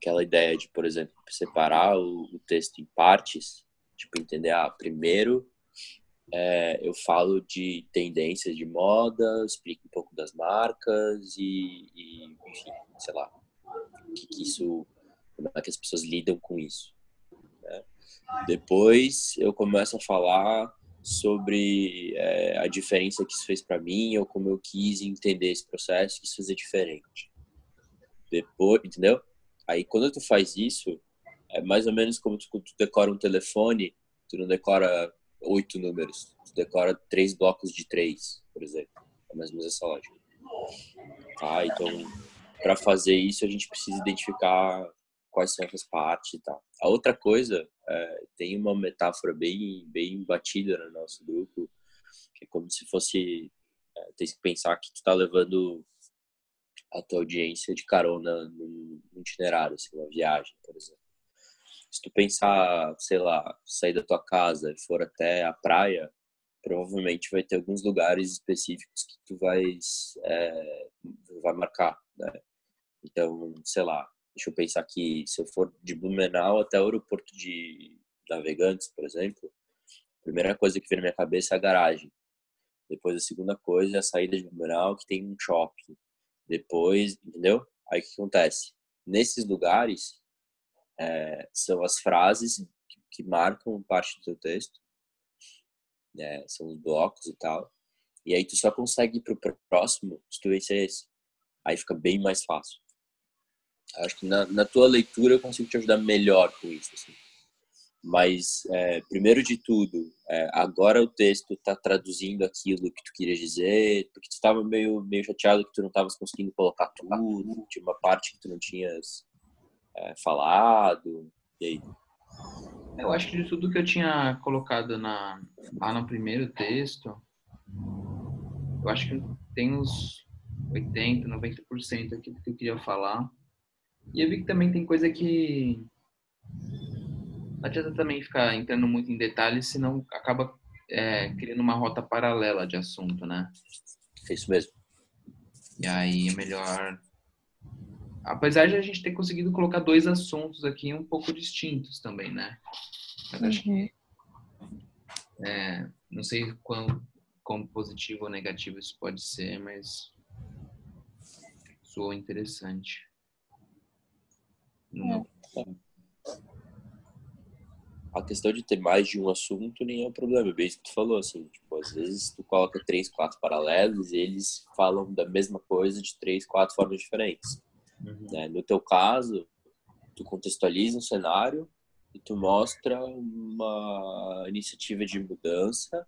aquela ideia de, por exemplo, separar o, o texto em partes, tipo, entender, ah, primeiro é, eu falo de tendências de moda, explico um pouco das marcas e, e enfim, sei lá, que, que, isso, como é que as pessoas lidam com isso. Né? Depois eu começo a falar sobre é, a diferença que isso fez para mim ou como eu quis entender esse processo, que isso fazer diferente. Depois, entendeu? Aí quando tu faz isso, é mais ou menos como tu, tu decora um telefone, tu não decora oito números, tu decora três blocos de três, por exemplo. É mais ou menos essa lógica. Tá? Então, para fazer isso, a gente precisa identificar quais são essas partes e tal. A outra coisa, é, tem uma metáfora bem, bem batida no nosso grupo, que é como se fosse, é, tem que pensar que tu tá levando a tua audiência de carona num itinerário, assim, uma viagem, por exemplo. Se tu pensar, sei lá, sair da tua casa e for até a praia, provavelmente vai ter alguns lugares específicos que tu vais, é, vai marcar, né? Então, sei lá, deixa eu pensar aqui, se eu for de Blumenau até o aeroporto de Navegantes, por exemplo, a primeira coisa que vem na minha cabeça é a garagem. Depois a segunda coisa é a saída de Blumenau, que tem um shopping. Depois, entendeu? Aí o que acontece? Nesses lugares, é, são as frases que, marcam parte do teu texto, né? são os blocos e tal. E aí tu só consegue ir pro próximo se tu vencer esse. Aí fica bem mais fácil. Acho que na, na tua leitura eu consigo te ajudar melhor com isso. Assim. Mas, é, primeiro de tudo, é, agora o texto está traduzindo aquilo que tu queria dizer, porque tu estava meio, meio chateado que tu não estavas conseguindo colocar tudo, tinha uma parte que tu não tinhas é, falado, e aí? Eu acho que de tudo que eu tinha colocado na, lá no primeiro texto, eu acho que tem uns 80, 90% aqui do que eu queria falar. E eu vi que também tem coisa que não adianta também ficar entrando muito em detalhes, senão acaba é, criando uma rota paralela de assunto, né? É isso mesmo. E aí é melhor. Apesar de a gente ter conseguido colocar dois assuntos aqui um pouco distintos também, né? Mas acho que. Uhum. É, não sei quão, quão positivo ou negativo isso pode ser, mas soou interessante. Não. É. A questão de ter mais de um assunto nem é um problema, é bem isso que tu falou, assim, tipo, às vezes tu coloca três, quatro paralelos e eles falam da mesma coisa de três, quatro formas diferentes. Uhum. Né? No teu caso, tu contextualiza um cenário e tu mostra uma iniciativa de mudança,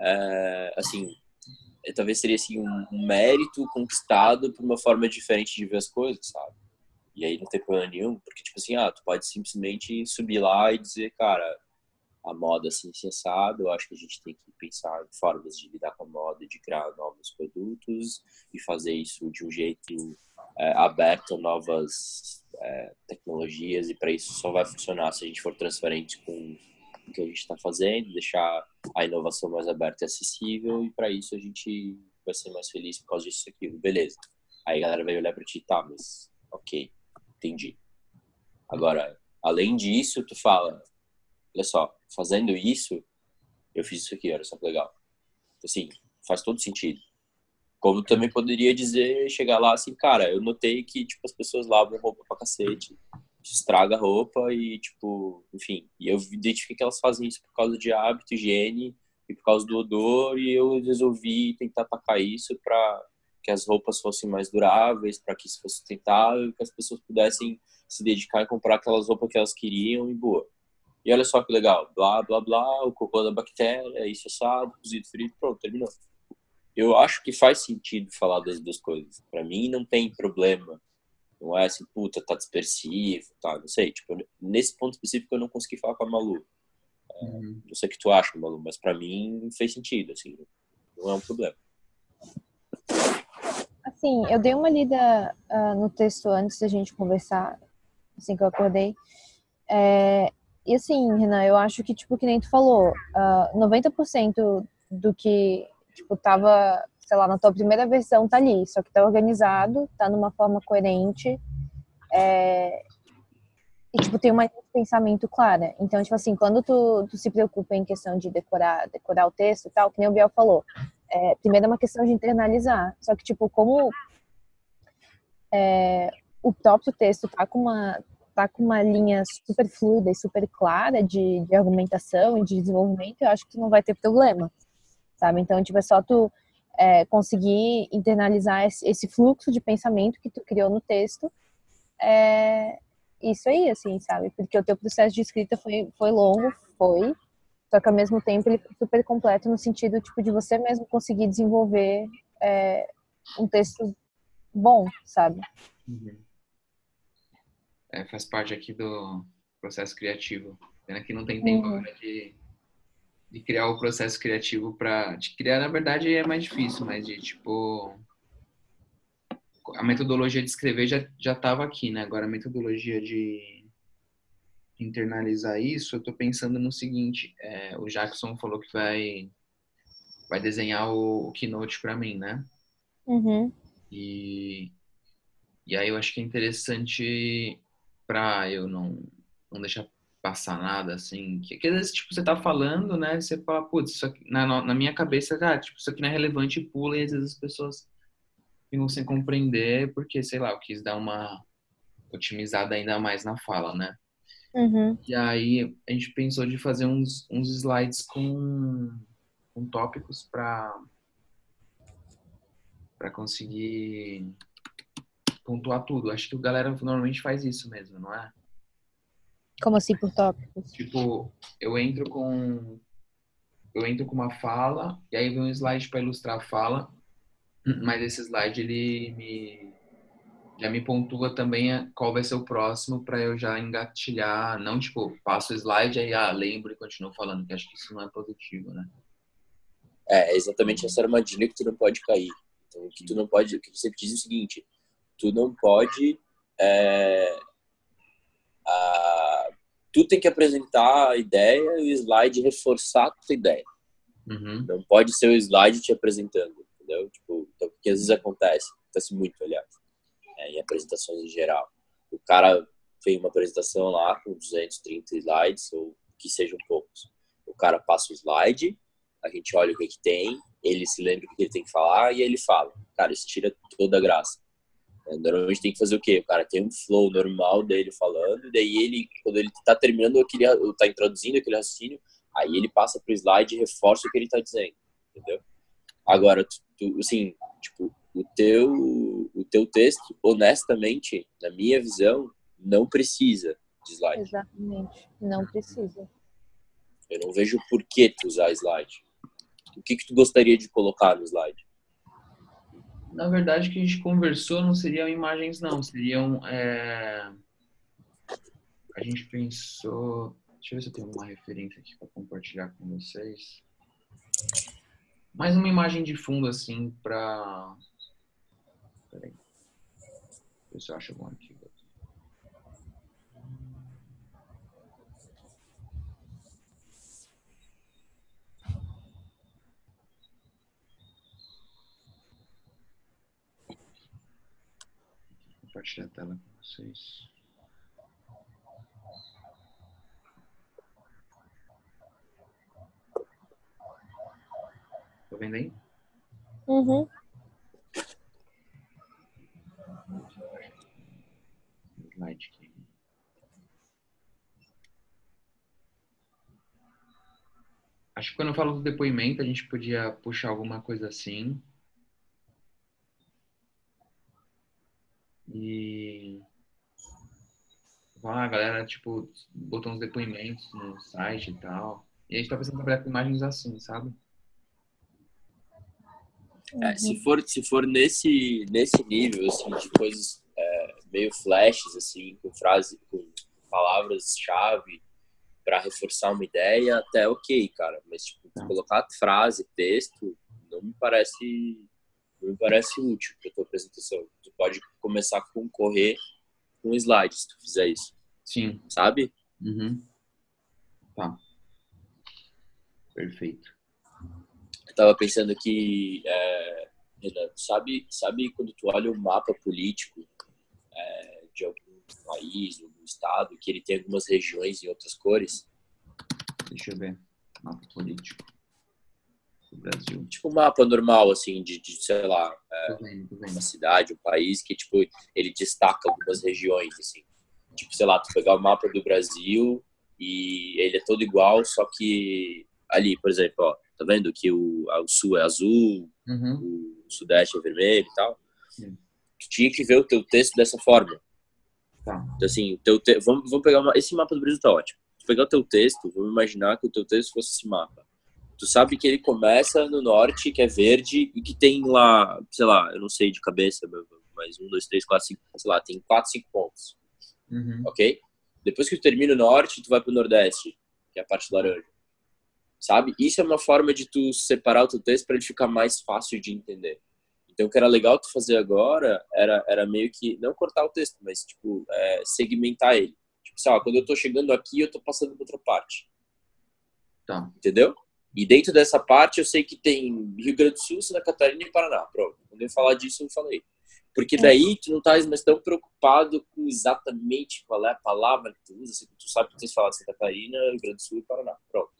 é, assim, talvez seria assim um, um mérito conquistado por uma forma diferente de ver as coisas, sabe? E aí não tem problema nenhum, porque, tipo assim, ah, tu pode simplesmente subir lá e dizer, cara, a moda assim, sensado, eu acho que a gente tem que pensar em formas de lidar com a moda, de criar novos produtos e fazer isso de um jeito é, aberto a novas é, tecnologias e para isso só vai funcionar se a gente for transparente com o que a gente está fazendo, deixar a inovação mais aberta e acessível e para isso a gente vai ser mais feliz por causa disso aqui, beleza. Aí a galera vai olhar para ti, tá, mas ok, entendi. Agora, além disso, tu fala, olha só, fazendo isso, eu fiz isso aqui, olha só que legal. Assim, faz todo sentido. Como também poderia dizer, chegar lá assim, cara, eu notei que, tipo, as pessoas lavam roupa pra cacete, estraga a roupa e, tipo, enfim. E eu identifiquei que elas fazem isso por causa de hábito, higiene e por causa do odor e eu resolvi tentar atacar isso pra que as roupas fossem mais duráveis, para que isso fosse sustentável, que as pessoas pudessem se dedicar e comprar aquelas roupas que elas queriam e boa. E olha só que legal, blá, blá, blá, o cocô da bactéria, isso assado, cozido, frito, pronto, terminou. Eu acho que faz sentido falar das duas coisas. Para mim não tem problema. Não é assim, puta, tá dispersivo, tá, não sei. Tipo, nesse ponto específico eu não consegui falar com a Malu. É, uhum. Não sei o que tu acha, Malu, mas para mim fez sentido, assim, não é um problema. Assim, eu dei uma lida uh, no texto antes da gente conversar, assim que eu acordei. É, e assim, Renan, eu acho que, tipo, que nem tu falou, uh, ah, 90% do que, tipo, tava, sei lá, na tua primeira versão tá ali, só que tá organizado, tá numa forma coerente. É, e, tipo, tem uma de pensamento clara. Então, tipo assim, quando tu, tu se preocupa em questão de decorar, decorar o texto e tal, que nem o Biel falou, é, primeiro é uma questão de internalizar. Só que, tipo, como é, o próprio texto tá com uma tá com uma linha super fluida e super clara de, de argumentação e de desenvolvimento, eu acho que tu não vai ter problema, sabe? Então, tipo, é só tu é, conseguir internalizar esse, esse, fluxo de pensamento que tu criou no texto é, isso aí, assim, sabe? Porque o teu processo de escrita foi, foi longo, foi, só que ao mesmo tempo ele foi super completo no sentido, tipo, de você mesmo conseguir desenvolver é, um texto bom, sabe? Uhum. É, faz parte aqui do processo criativo. Pena que não tem tempo uhum. de, de criar o processo criativo para... De criar, na verdade, é mais difícil, mas de, tipo a metodologia de escrever já já estava aqui, né? Agora a metodologia de internalizar isso, eu estou pensando no seguinte: é, o Jackson falou que vai vai desenhar o, o keynote para mim, né? Uhum. E e aí eu acho que é interessante para eu não não deixar passar nada assim, que, que às vezes tipo você tá falando, né? Você fala, putz, isso aqui, na, na minha cabeça, ah, tipo, isso aqui não é relevante e pula e às vezes as pessoas ficam sem compreender porque, sei lá, eu quis dar uma otimizada ainda mais na fala, né? Uhum. E aí a gente pensou de fazer uns, uns slides com, com tópicos para para conseguir pontuar tudo. Acho que a galera normalmente faz isso mesmo, não é? Como assim por tópicos? Tipo, eu entro com eu entro com uma fala e aí vem um slide para ilustrar a fala mas esse slide ele me já me pontua também qual vai ser o próximo para eu já engatilhar, não tipo, passo o slide aí ah, lembro e continuo falando, que acho que isso não é positivo, né? É, exatamente essa armadilha que tu não pode cair. Então, que tu não pode, o que você diz é o seguinte, tu não pode é, a, tu tem que apresentar a ideia e o slide reforçar a tua ideia. Uhum. Não pode ser o slide te apresentando entendeu? Tipo, então, porque às vezes acontece, acontece muito, aliás, é, em apresentações em geral. O cara fez uma apresentação lá com 230 slides, ou que sejam poucos. O cara passa o slide, a gente olha o que, que tem, ele se lembra o que ele tem que falar e aí ele fala. Cara, isso tira toda a graça. É, normalmente tem que fazer o quê? O cara tem um flow normal dele falando, e daí ele, quando ele tá terminando aquele, tá introduzindo aquele raciocínio, aí ele passa pro slide e reforça o que ele tá dizendo, entendeu? Agora, tu, tu, assim, tipo, o teu, teu texto, honestamente, na minha visão, não precisa de slide. Exatamente, não precisa. Eu não vejo por que tu usar slide. O que que tu gostaria de colocar no slide? Na verdade, o que a gente conversou não seriam imagens, não. Seriam. É... A gente pensou. Deixa eu ver se eu tenho uma referência aqui para compartilhar com vocês mais uma imagem de fundo assim para. Peraí. Ver se eu acho algum arquivo aqui. Compartilhar a tela com vocês. Tá vendo aí? Uhum. Acho que quando eu falo do depoimento, a gente podia puxar alguma coisa assim. E. Ah, a galera, tipo, botou uns depoimentos no site e tal. E a gente tá pensando em trabalhar com imagens assim, sabe? É, se for se for nesse nesse nível assim de coisas meio flashes assim com frases com palavras chave para reforçar uma ideia até ok cara. Mas tipo, tá. colocar frase texto não me parece não me parece útil para tua apresentação. Tu pode começar a concorrer com slides se tu fizer isso. Sim. Sabe? Uhum. tá. Perfeito. Eu tava pensando que, é, Renan, sabe, sabe quando tu olha o mapa político é, de algum país, algum estado, que ele tem algumas regiões em outras cores. Deixa eu ver. Mapa político do Brasil. Tipo um mapa normal, assim, de, de sei lá, é, tô vendo. uma cidade, um país, que, tipo, ele destaca algumas regiões, assim. Tipo, sei lá, tu pegar o mapa do Brasil e ele é todo igual, só que ali, por exemplo, ó, tá vendo que o, o sul é azul, Uhum. o sudeste é vermelho e tal? Sim. Tu tinha que ver o teu texto dessa forma. Tá. Então, assim, o teu te... vamos, vamos pegar uma... esse mapa do Brasil tá ótimo. Tu pegar o teu texto, vamos imaginar que o teu texto fosse esse mapa. Tu sabe que ele começa no norte, que é verde, e que tem lá, sei lá, eu não sei de cabeça, mas um, dois, três, quatro, cinco, sei lá, tem quatro, cinco pontos, Uhum. ok? Depois que tu termina o norte, tu vai pro nordeste, que é a parte laranja. Sabe? Isso é uma forma de tu separar o teu texto para ele ficar mais fácil de entender. Então, o que era legal tu fazer agora era, era meio que, não cortar o texto, mas, tipo, é, segmentar ele. Tipo, sei lá, quando eu tô chegando aqui, eu tô passando pra outra parte. Tá. Entendeu? E dentro dessa parte, eu sei que tem Rio Grande do Sul, Santa Catarina e Paraná. Pronto. Quando eu falar disso, eu falei. Porque daí tu não tá mais tão preocupado com exatamente qual é a palavra que tu usa. Assim, tu sabe que falar de Santa Catarina, Rio Grande do Sul e Paraná. Pronto.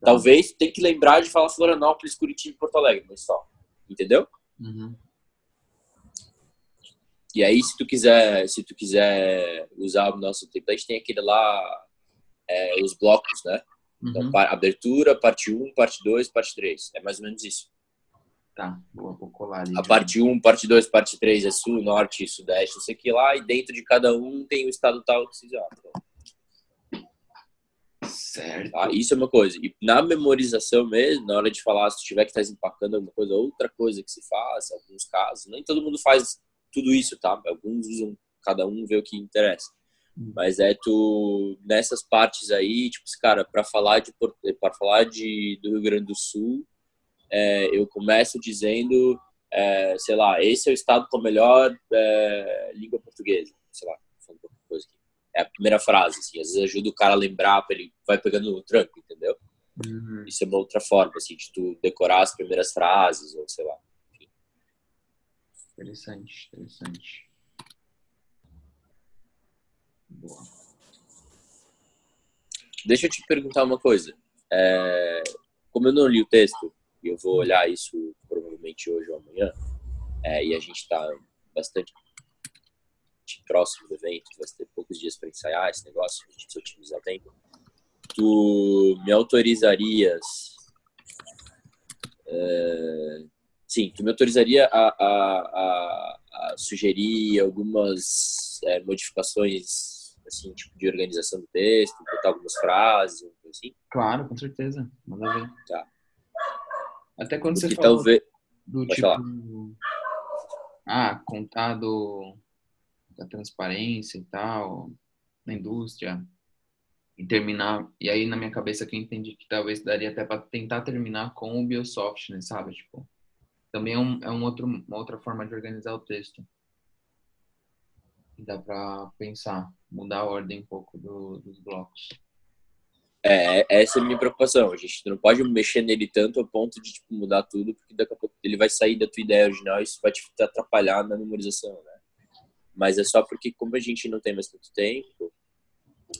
Talvez tu tenha que lembrar de falar Florianópolis, Curitiba e Porto Alegre, mas só. Entendeu? Uhum. E aí, se tu quiser, se tu quiser usar o nosso template, tem aquele lá, é, os blocos, né? Então, Uhum. pa- abertura, parte 1, parte 2, parte 3. É mais ou menos isso. Tá. Boa, vou colar ali. A parte 1, parte 2, parte 3 é sul, norte, sudeste, não sei o que lá. E dentro de cada um tem o estado tal que já. Certo. Tá? Isso é uma coisa. E na memorização mesmo, na hora de falar, se tu tiver que estar empacando alguma coisa, outra coisa que se faz, em alguns casos, nem todo mundo faz tudo isso, tá? Alguns usam, cada um vê o que interessa. Hum. Mas é tu nessas partes aí, tipo, cara, para falar de para falar de do Rio Grande do Sul, é, eu começo dizendo, é, sei lá, esse é o estado com a melhor é, língua portuguesa, sei lá, falando qualquer coisa aqui. É a primeira frase, assim, às vezes ajuda o cara a lembrar, pra ele vai pegando no tranco, entendeu? Uhum. Isso é uma outra forma, assim, de tu decorar as primeiras frases, ou sei lá. Interessante, interessante. Boa. Deixa eu te perguntar uma coisa. É, como eu não li o texto, e eu vou olhar isso provavelmente hoje ou amanhã, é, e a gente está bastante próximo do evento, vai ter poucos dias para ensaiar esse negócio, a gente precisa otimizar tempo. Tu me autorizarias. é, sim, tu me autorizaria a, a, a, a sugerir algumas é, modificações assim, tipo, de organização do texto, botar algumas frases, assim. Claro, com certeza. Manda ver. Tá. Até quando você Porque falou talvez. do Pode tipo. falar. Ah, contar do, da transparência e tal, na indústria. E terminar. E aí, na minha cabeça, que eu entendi que talvez daria até para tentar terminar com o Biosoft, né? Sabe? Tipo. Também é, um, é um outro, uma outra forma de organizar o texto. Dá para pensar, mudar a ordem um pouco do, dos blocos. É, essa é a minha preocupação. A gente não pode mexer nele tanto a ponto de tipo, mudar tudo, porque daqui a pouco ele vai sair da tua ideia original e isso vai te atrapalhar na memorização, né? Mas é só porque, como a gente não tem mais tanto tempo,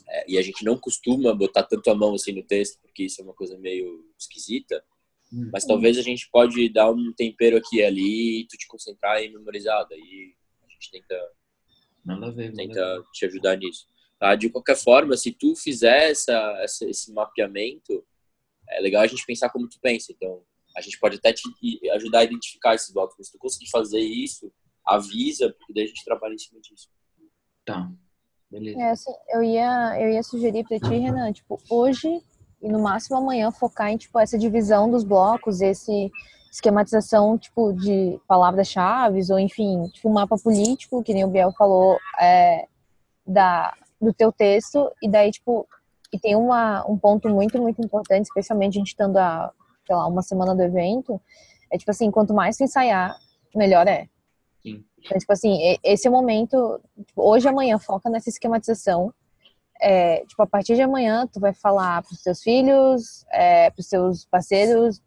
é, e a gente não costuma botar tanto a mão assim no texto, porque isso é uma coisa meio esquisita. Mas talvez a gente pode dar um tempero aqui e ali e tu te concentrar em memorizar. Daí a gente tenta Nada a ver. nada tenta te ajudar nisso. Tá? De qualquer forma, se tu fizer essa, essa, esse mapeamento, é legal a gente pensar como tu pensa. Então, a gente pode até te ajudar a identificar esses blocos. Mas se tu conseguir fazer isso, avisa, porque daí a gente trabalha em cima disso. Tá. Beleza. É, assim, eu ia, eu ia sugerir pra ti, Renan, tipo, hoje e no máximo amanhã focar em, tipo, essa divisão dos blocos, esse esquematização, tipo, de palavras-chave, ou enfim, tipo, um mapa político, que nem o Biel falou, é, da, do teu texto, e daí, tipo, e tem uma, um ponto muito, muito importante, especialmente a gente estando a, sei lá, uma semana do evento, é, tipo assim, quanto mais tu ensaiar, melhor é. Sim. Então, tipo assim, esse é o momento, tipo, hoje e amanhã, foca nessa esquematização, é, tipo, a partir de amanhã, tu vai falar pros teus filhos, é, pros seus parceiros,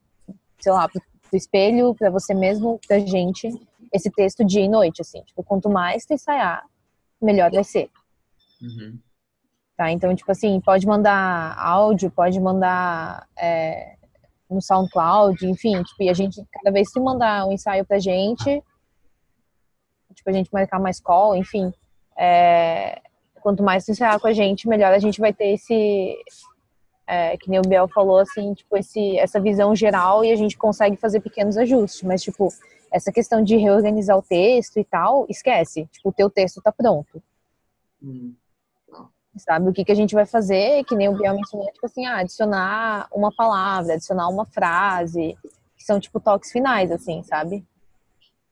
sei lá, pro, pro espelho, pra você mesmo, pra gente, esse texto dia e noite, assim. Tipo, quanto mais tu ensaiar, melhor vai ser. Uhum. Tá? Então, tipo assim, pode mandar áudio, pode mandar é, no SoundCloud, enfim, tipo, e a gente, cada vez que mandar um ensaio pra gente, tipo, a gente marcar mais call, enfim, é, quanto mais ensaiar com a gente, melhor a gente vai ter esse, é, que nem o Biel falou, assim, tipo, esse, essa visão geral e a gente consegue fazer pequenos ajustes, mas, tipo, essa questão de reorganizar o texto e tal, esquece, tipo, o teu texto tá pronto. Hum sabe? O que, que a gente vai fazer, que nem o Biel mencionou, tipo assim, ah, adicionar uma palavra, adicionar uma frase, que são, tipo, toques finais, assim, sabe?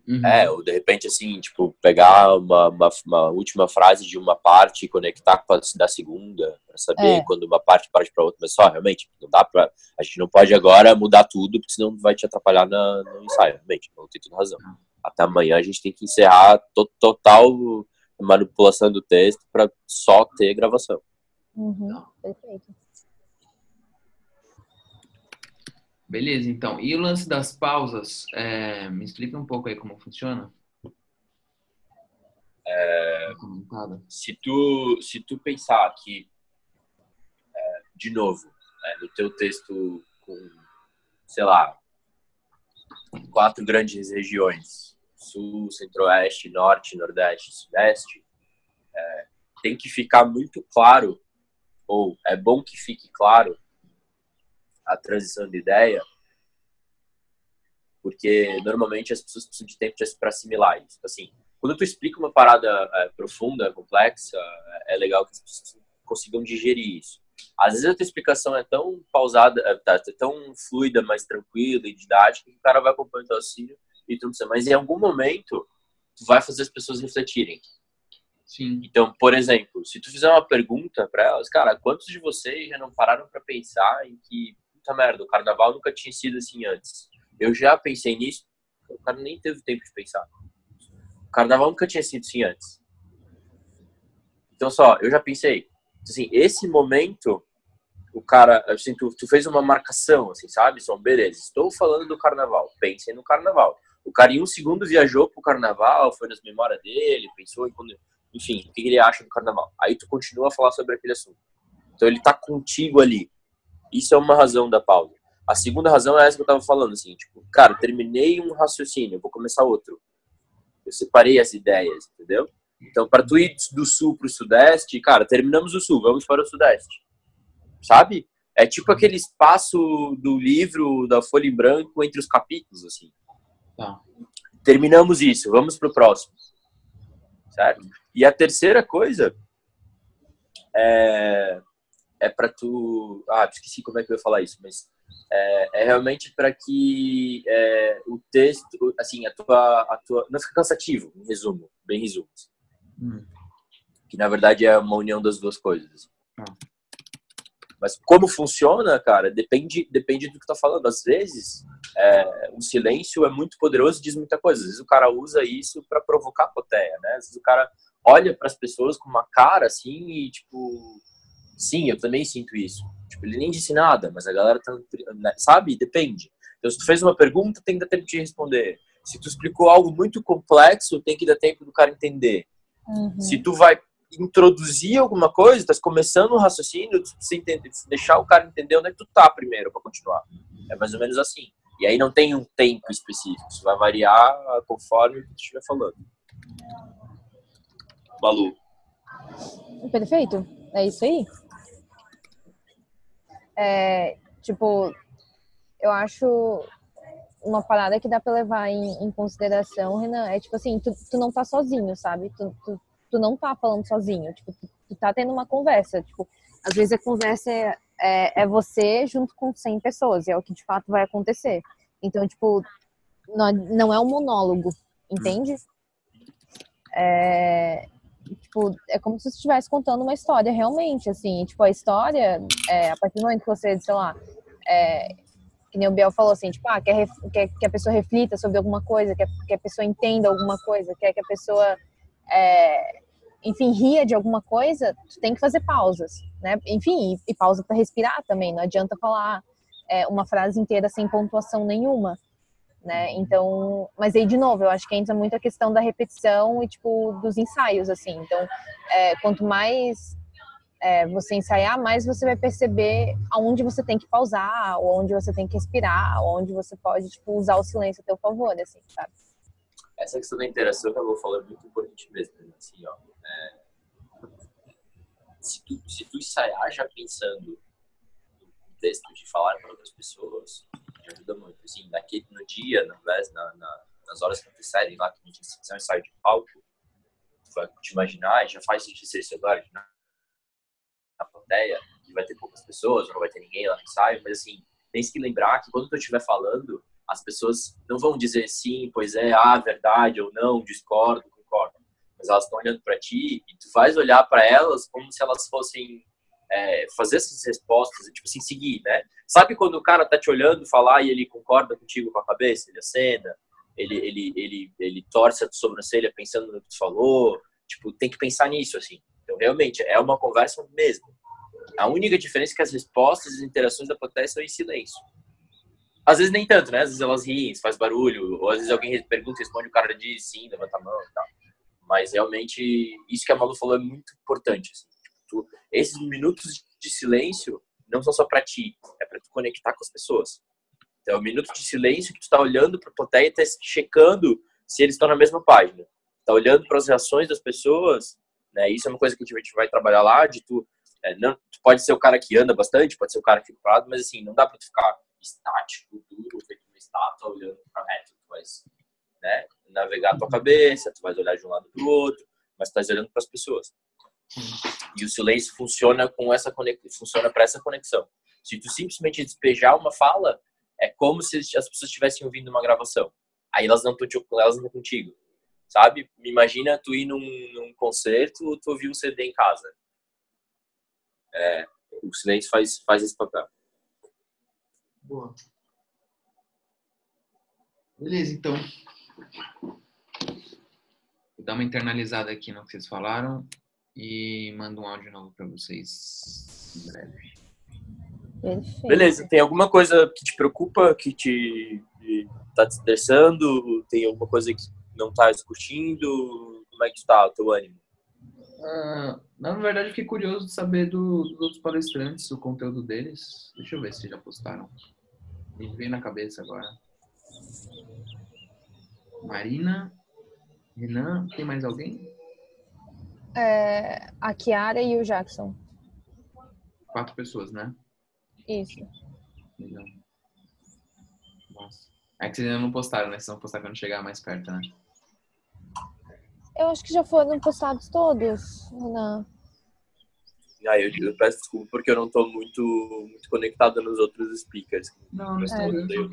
Uhum. É, ou de repente, assim, tipo, pegar uma, uma, uma, última frase de uma parte e conectar com a da segunda, para saber é. quando uma parte parte para outra, mas só, realmente, não dá pra. A gente não pode agora mudar tudo, porque senão vai te atrapalhar na, no ensaio, realmente, não tem toda razão. Até amanhã a gente tem que encerrar to, total manipulação do texto para só ter gravação. Uhum, perfeito. Beleza, então. E o lance das pausas? É, me explica um pouco aí como funciona. É, se tu se tu pensar que é, de novo né, no teu texto com sei lá quatro grandes regiões sul, centro-oeste, norte, nordeste, sudeste, é, tem que ficar muito claro, ou é bom que fique claro a transição de ideia, porque normalmente as pessoas precisam de tempo para assimilar isso. Assim, quando tu explica uma parada é, profunda, complexa, é legal que as pessoas consigam digerir isso. Às vezes a tua explicação é tão pausada, é, tá, é tão fluida, mais tranquila e didática que o cara vai acompanhando o teu auxílio e tudo isso. Mas em algum momento, tu vai fazer as pessoas refletirem. Sim. Então, por exemplo, se tu fizer uma pergunta para elas, cara, quantos de vocês já não pararam para pensar em que, puta merda, o carnaval nunca tinha sido assim antes? Eu já pensei nisso, o cara nem teve tempo de pensar. O carnaval nunca tinha sido assim antes. Então, só, eu já pensei. Assim, esse momento, o cara, assim, tu, tu fez uma marcação, assim, sabe? Só, beleza, estou falando do carnaval, pensem no carnaval. O cara em um segundo viajou pro carnaval, foi nas memórias dele, pensou em quando, enfim, o que ele acha do carnaval. Aí tu continua a falar sobre aquele assunto. Então ele tá contigo ali. Isso é uma razão da pausa. A segunda razão é essa que eu tava falando, assim, tipo, cara, terminei um raciocínio, vou começar outro. Eu separei as ideias, entendeu? Então, para tu ir do sul pro sudeste, cara, terminamos o sul, vamos para o sudeste. Sabe? É tipo aquele espaço do livro, da folha em branco entre os capítulos, assim. Tá. Terminamos isso, vamos pro próximo. Certo? E a terceira coisa é, é para tu. Ah, esqueci como é que eu ia falar isso, mas é, é realmente para que é, o texto, assim, a tua, a tua. Não fica cansativo, em resumo, bem resumo. Assim. Hum. Que na verdade é uma união das duas coisas. Ah. Mas como funciona, cara, depende, depende do que tá falando. Às vezes, é, o silêncio é muito poderoso e diz muita coisa. Às vezes o cara usa isso para provocar a poteia, né? Às vezes o cara olha para as pessoas com uma cara assim e tipo, sim, eu também sinto isso. Tipo, ele nem disse nada, mas a galera tá, né? sabe? Depende. Então, se tu fez uma pergunta, tem que dar tempo de responder. Se tu explicou algo muito complexo, tem que dar tempo do cara entender. Uhum. Se tu vai introduzir alguma coisa, estás começando um raciocínio, você entender, deixar o cara entender onde é que tu tá primeiro para continuar. É mais ou menos assim. E aí não tem um tempo específico, isso vai variar conforme o que tu estiver falando. Malu. Perfeito, é isso aí. É, tipo, eu acho uma parada que dá para levar em, em, consideração, Renan, é tipo assim, tu, tu não tá sozinho, sabe? Tu, tu, tu não tá falando sozinho, tipo, tu, tu tá tendo uma conversa, tipo, às vezes a conversa é, é, é, você junto com 100 pessoas, é o que de fato vai acontecer. Então, tipo, não, não é um monólogo, entende? É, tipo, é como se você estivesse contando uma história realmente, assim, tipo, a história, é, a partir do momento que você, sei lá, é, que nem o Biel falou assim, tipo, ah, quer, quer que a pessoa reflita sobre alguma coisa, quer que a pessoa entenda alguma coisa, quer que a pessoa é, enfim, ria de alguma coisa, tu tem que fazer pausas, né? Enfim, e, e pausa para respirar também. Não adianta falar é, uma frase inteira sem pontuação nenhuma, né? Então, mas aí de novo, eu acho que entra muito a questão da repetição e tipo dos ensaios, assim. Então, é, quanto mais é, você ensaiar, mais você vai perceber aonde você tem que pausar, onde você tem que respirar, onde você pode tipo, usar o silêncio a teu favor, assim, sabe? Essa questão da interação que eu vou falar é muito importante mesmo, né? assim, ó. É... Se, tu, se tu ensaiar já pensando no texto de falar para outras pessoas, ajuda muito. Assim, naquele, no dia, na, na, nas horas que antecedem lá, que a gente tem um ensaio de palco, tu vai te imaginar, já faz exercício agora, na, na plateia, que vai ter poucas pessoas, não vai ter ninguém lá no ensaio, mas assim, tem que lembrar que quando tu estiver falando, as pessoas não vão dizer sim, pois é, ah, verdade ou não, discordo, concordo. Mas elas estão olhando para ti e tu vais olhar para elas como se elas fossem é, fazer essas respostas, tipo assim, seguir, né? Sabe quando o cara tá te olhando falar e ele concorda contigo com a cabeça, ele acena, ele, ele, ele, ele torce a sobrancelha pensando no que tu falou, tipo, tem que pensar nisso, assim. Então, realmente, é uma conversa mesmo. A única diferença é que as respostas e as interações acontecem em silêncio. Às vezes nem tanto, né? Às vezes elas riem, faz barulho, ou às vezes alguém pergunta, responde, o cara diz sim, levanta a mão e tal. Mas realmente, isso que a Malu falou é muito importante. Assim. Tu, esses minutos de silêncio não são só para ti, é para tu conectar com as pessoas. Então, é um minuto de silêncio que tu está olhando para a plateia e tá checando se eles estão na mesma página. Tá olhando para as reações das pessoas, né? Isso é uma coisa que a gente vai trabalhar lá, de tu, é, não, tu pode ser o cara que anda bastante, pode ser o cara que fica parado, mas assim, não dá para tu ficar estático, duro, feito uma estátua olhando para reto. Tu vai né, navegar a tua cabeça, tu vai olhar de um lado para o outro, mas tu tá olhando para as pessoas. E o silêncio funciona com essa conexão, funciona para essa conexão. Se tu simplesmente despejar uma fala, é como se as pessoas estivessem ouvindo uma gravação. Aí elas não estão elas não contigo, sabe? Imagina tu ir num, num concerto, tu ouvir um CD em casa. É, o silêncio faz faz esse papel. Boa. Beleza, então. Vou dar uma internalizada aqui no que vocês falaram e mando um áudio novo para vocês em breve. Perfeito. Beleza, tem alguma coisa que te preocupa, que te tá te estressando? Tem alguma coisa que não tá curtindo? Como é que tá o teu ânimo? Uh, na verdade, fiquei curioso de saber do, dos outros palestrantes, o conteúdo deles. Deixa eu ver se já postaram. Me veio na cabeça agora. Marina, Renan, tem mais alguém? É, a Kiara e o Jackson. Quatro pessoas, né? Isso. Legal. Nossa. É que vocês ainda não postaram, né? Vocês vão postar quando chegar mais perto, né? Eu acho que já foram postados todos, Renan. Ah, eu, eu, peço desculpa porque eu não estou muito, muito conectado nos outros speakers. Não, não é, eu, eu,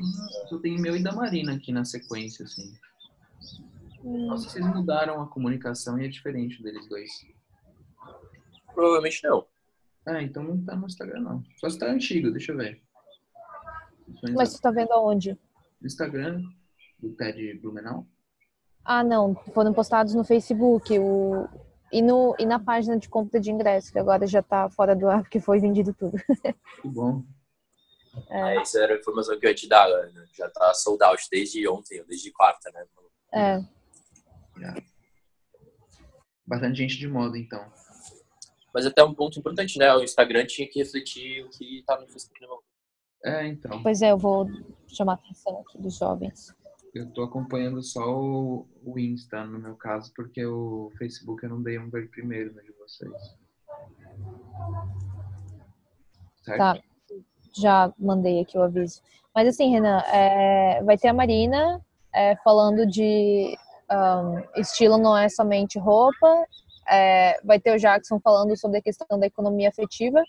eu tenho meu e da Marina aqui na sequência, assim. Hum. Nossa, vocês mudaram a comunicação e é diferente deles dois. Provavelmente não. Ah, então não tá no Instagram, não. Só se tá antigo, deixa eu ver. Mas você tá vendo aonde? No Instagram do TED Blumenau. Ah, não. Foram postados no Facebook o... e, no... e na página de compra de ingresso, que agora já tá fora do ar, porque foi vendido tudo. que bom. É. essa era a informação que eu ia te dar, né? Já tá sold out desde ontem, desde quarta, né? É. é. Bastante gente de moda, então. Mas até um ponto importante, né? O Instagram tinha que refletir o que tá no Facebook. É, então. Pois é, eu vou chamar a atenção aqui dos jovens. Eu tô acompanhando só o, o Insta, no meu caso, porque o Facebook eu não dei um ver primeiro no de vocês. Certo? Tá, já mandei aqui o aviso. Mas assim, Renan, é, vai ter a Marina é, falando de um, estilo não é somente roupa, é, vai ter o Jackson falando sobre a questão da economia afetiva,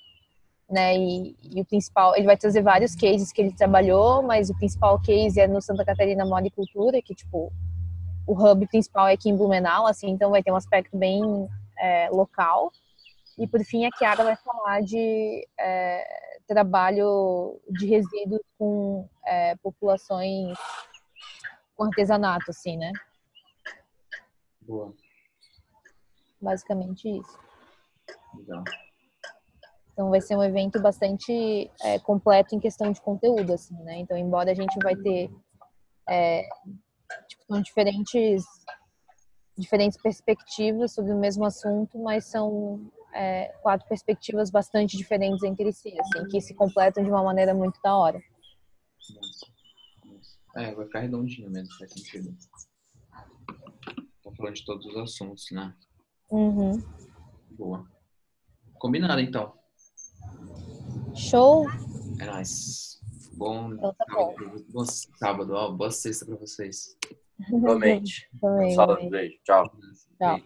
né? E, e, o principal, ele vai trazer vários cases que ele trabalhou, mas o principal case é no Santa Catarina Moda e Cultura, que tipo o hub principal é aqui em Blumenau, assim, então vai ter um aspecto bem é, local. E por fim a Kiara vai falar de é, trabalho de resíduos com é, populações com artesanato, assim, né? Boa basicamente isso. Legal. Então vai ser um evento bastante é, completo em questão de conteúdo, assim, né? Então, embora a gente vai ter é, tipo, são diferentes diferentes perspectivas sobre o mesmo assunto, mas são é, quatro perspectivas bastante diferentes entre si, assim, que se completam de uma maneira muito da hora. É, vai ficar redondinho mesmo, faz sentido. Falando de todos os assuntos, né? Uhum. Boa. Combinado, então. Show? É nóis. Bom, Então tá bom. sábado, bom sábado, ó, boa sexta pra vocês. Igualmente. Também, Fala, também. beijo. Tchau. Tchau.